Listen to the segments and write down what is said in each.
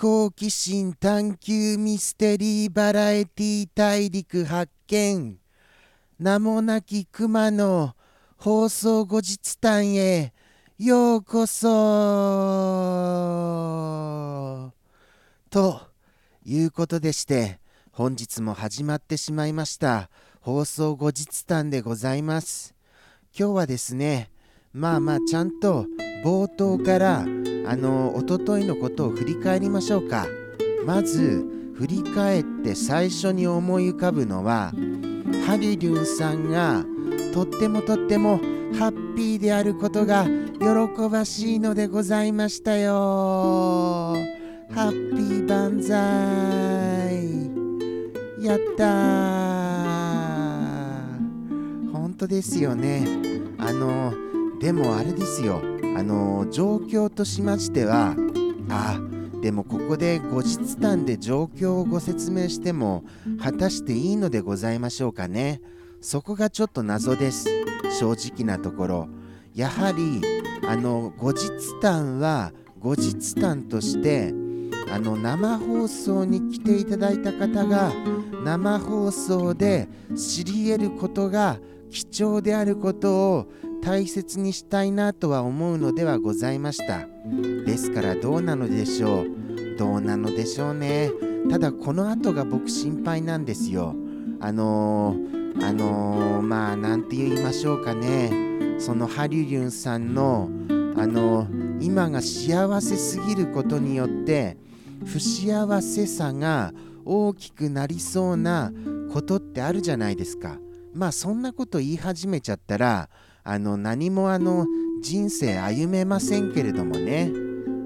好奇心探求ミステリーバラエティ大陸発見。名もなき熊の放送後日談へ。ようこそ。ということでして本日も始まってしまいました。放送後日談でございます。今日はですねまあまあちゃんと冒頭からあのおとといのことを振り返りましょうか。まず振り返って最初に思い浮かぶのはハリリュンさんがとってもとってもハッピーであることが喜ばしいのでございましたよ。ハッピー万歳やったー。本当ですよね。あのでもあれですよ。あの状況としましてはあでもここで後日談で状況をご説明しても果たしていいのでございましょうかね。そこがちょっと謎です。正直なところ。やはりあの後日談は後日談としてあの生放送に来ていただいた方が生放送で知り得ることが貴重であることを大切にしたいなとは思うのではございました。ですからどうなのでしょう？どうなのでしょうね。ただこの後が僕心配なんですよ。あのー、あのー、まあ何て言いましょうかね。そのハリュリュンさんのあのー、今が幸せすぎることによって不幸せさが大きくなりそうなことってあるじゃないですか。まあそんなこと言い始めちゃったらあの何もあの人生歩めませんけれどもね。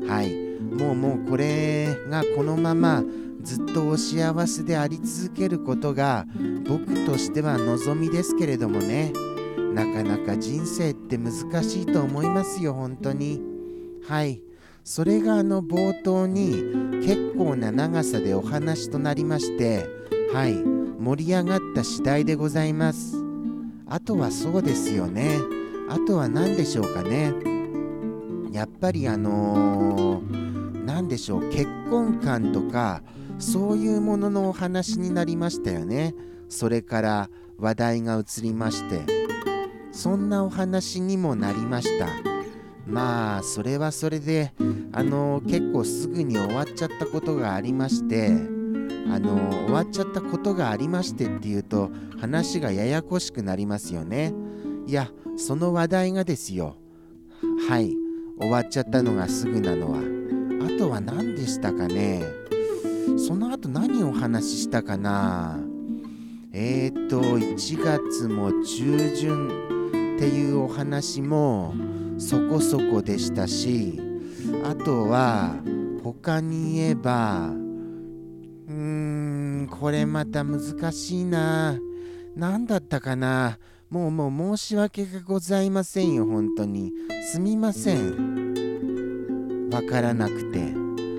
はい。もうもうこれがこのままずっとお幸せであり続けることが僕としては望みですけれどもね。なかなか人生って難しいと思いますよ本当に。はい。それがあの冒頭に結構な長さでお話となりましてはい。盛り上がった次第でございます。あとはそうですよね。あとは何でしょうかね。やっぱりあのー、何でしょう、結婚観とか、そういうもののお話になりましたよね。それから話題が移りまして、そんなお話にもなりました。まあ、それはそれで、あのー、結構すぐに終わっちゃったことがありまして、あの終わっちゃったことがありましてっていうと話がややこしくなりますよね。いやその話題がですよ。はい。終わっちゃったのがすぐなのは。あとは何でしたかね。その後何をお話ししたかな。えーと1月も中旬っていうお話もそこそこでしたしあとは他に言えば、これまた難しいな。何だったかな。もうもう申し訳がございませんよ、本当に。すみません。わからなくて。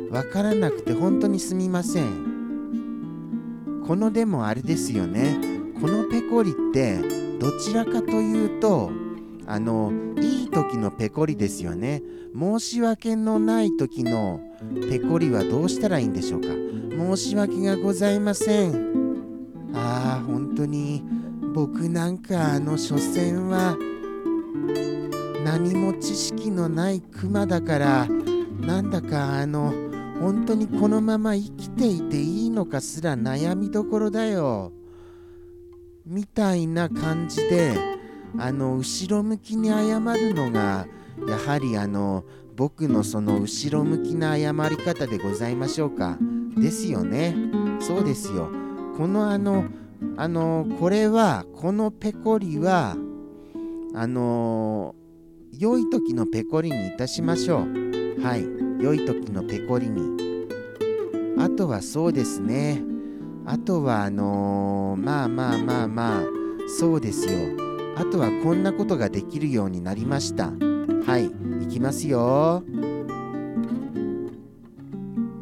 わからなくて本当にすみません。このでもあれですよね。このペコリってどちらかというと、あの、いい時のペコリですよね。申し訳のない時のペコリはどうしたらいいんでしょうか。申し訳がございません。ああ、本当に僕なんかあの所詮は何も知識のないクマだからなんだかあの本当にこのまま生きていていいのかすら悩みどころだよ。みたいな感じであの後ろ向きに謝るのがやはりあの僕のその後ろ向きな謝り方でございましょうか。ですよね。そうですよ。このあの、あの、これは、このペコリは、あの、良い時のペコリにいたしましょう。はい。良い時のペコリに。あとはそうですね。あとは、あのー、まあまあまあまあ、そうですよ。あとはこんなことができるようになりました。はい。いきますよ。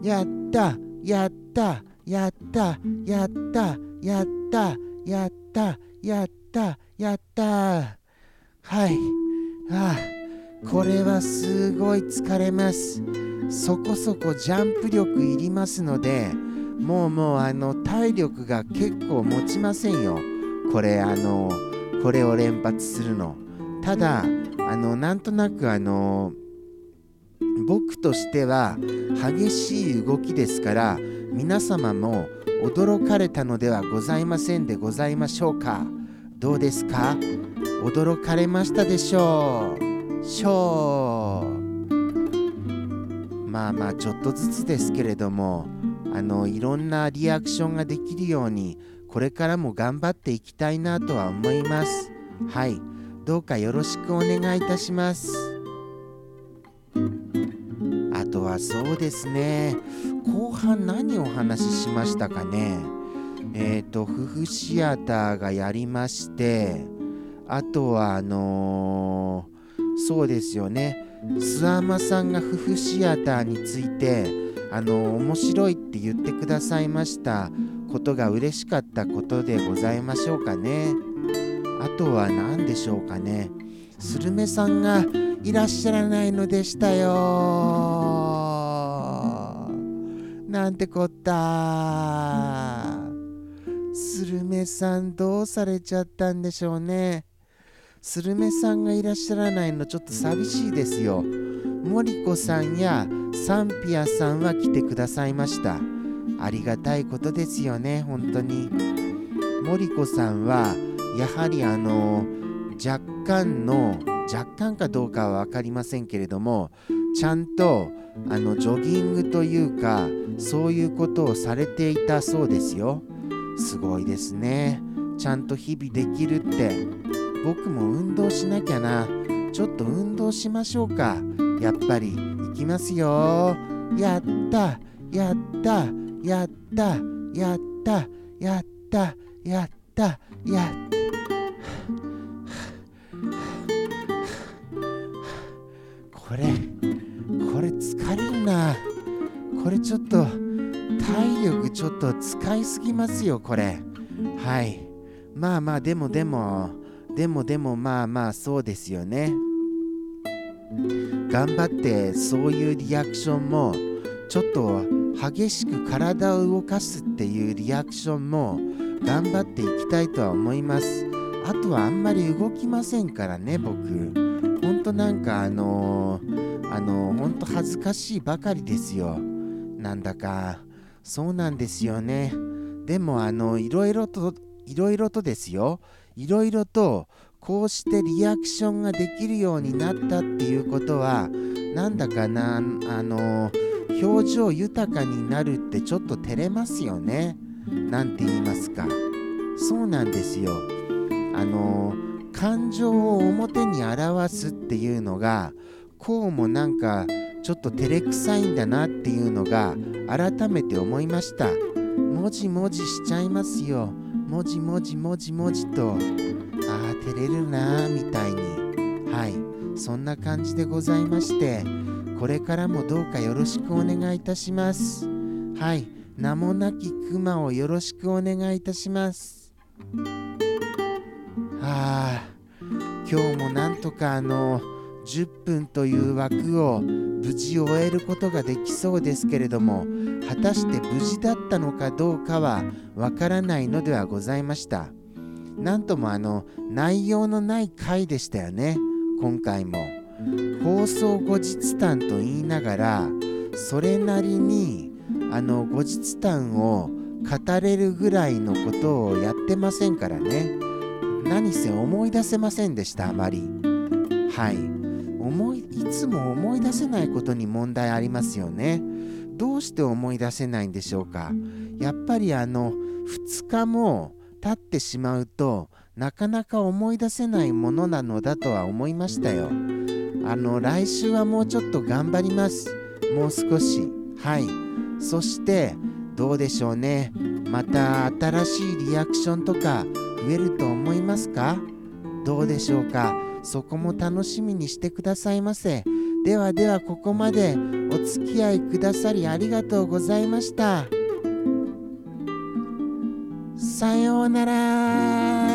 やったやったやったやったやったやったやったやったはいあこれはすごい疲れますそこそこジャンプ力いりますのでもうもうあの体力が結構持ちませんよこれあのこれを連発するの。ただあのなんとなくあの僕としては激しい動きですから皆様も驚かれたのではございませんでございましょうか。どうですか？驚かれましたでしょう？しょうまあまあちょっとずつですけれどもあのいろんなリアクションができるようにこれからも頑張っていきたいなとは思います。はい。どうかよろしくお願いいたします。あとはそうですね。後半何お話ししましたかね。えっ、ー、と夫婦シアターがやりましてあとはあのー、そうですよね。諏訪間さんが夫婦シアターについてあのー、面白いって言ってくださいました。ことが嬉しかったことでございましょうかね。あとは何でしょうかね。スルメさんがいらっしゃらないのでしたよ。なんてこった。スルメさんどうされちゃったんでしょうね。スルメさんがいらっしゃらないのちょっと寂しいですよ。森子さんやサンピアさんは来てくださいました。ありがたいことですよね。本当に。森子さんはやはりあの若干の若干かどうかは分かりませんけれどもちゃんとあのジョギングというかそういうことをされていたそうですよ。すごいですね。ちゃんと日々できるって。僕も運動しなきゃな。ちょっと運動しましょうか。やっぱり行きますよ。やったやった。やったやったやったやったやったこれこれ疲れるな。これちょっと体力ちょっと使いすぎますよこれ。はい。まあまあでもでもでもでもまあまあそうですよね。頑張ってそういうリアクションもちょっと激しく体を動かすっていうリアクションも頑張っていきたいとは思いますあとはあんまり動きませんからね僕ほんとなんかあのー、あのー、ほんと恥ずかしいばかりですよ。なんだか、そうなんですよね。でもあの、いろいろと、いろいろとですよ。いろいろと、こうしてリアクションができるようになったっていうことは、なんだかな、あのー、表情豊かになるってちょっと照れますよね。なんて言いますか。そうなんですよ。あの感情を表に表すっていうのがこうもなんかちょっと照れくさいんだなっていうのが改めて思いましたもじもじしちゃいますよもじもじもじもじとああ照れるなーみたいにはいそんな感じでございましてこれからもどうかよろしくお願いいたします。はい。名もなきクマをよろしくお願いいたします。ああ今日もなんとかあの10分という枠を無事終えることができそうですけれども果たして無事だったのかどうかはわからないのではございました。なんともあの内容のない回でしたよね。今回も。放送後日談と言いながらそれなりにあの後日談を語れるぐらいのことをやってませんからね。何せ思い出せませんでしたあまり。はい。思いいつも思い出せないことに問題ありますよね。どうして思い出せないんでしょうか。やっぱりあの2日も経ってしまうとなかなか思い出せないものなのだとは思いましたよ。あの来週はもうちょっと頑張ります。もう少し。はい。そしてどうでしょうね。また新しいリアクションとか増えると思いますか？どうでしょうか？そこも楽しみにしてくださいませ。ではではここまでお付き合いくださりありがとうございました。さようなら。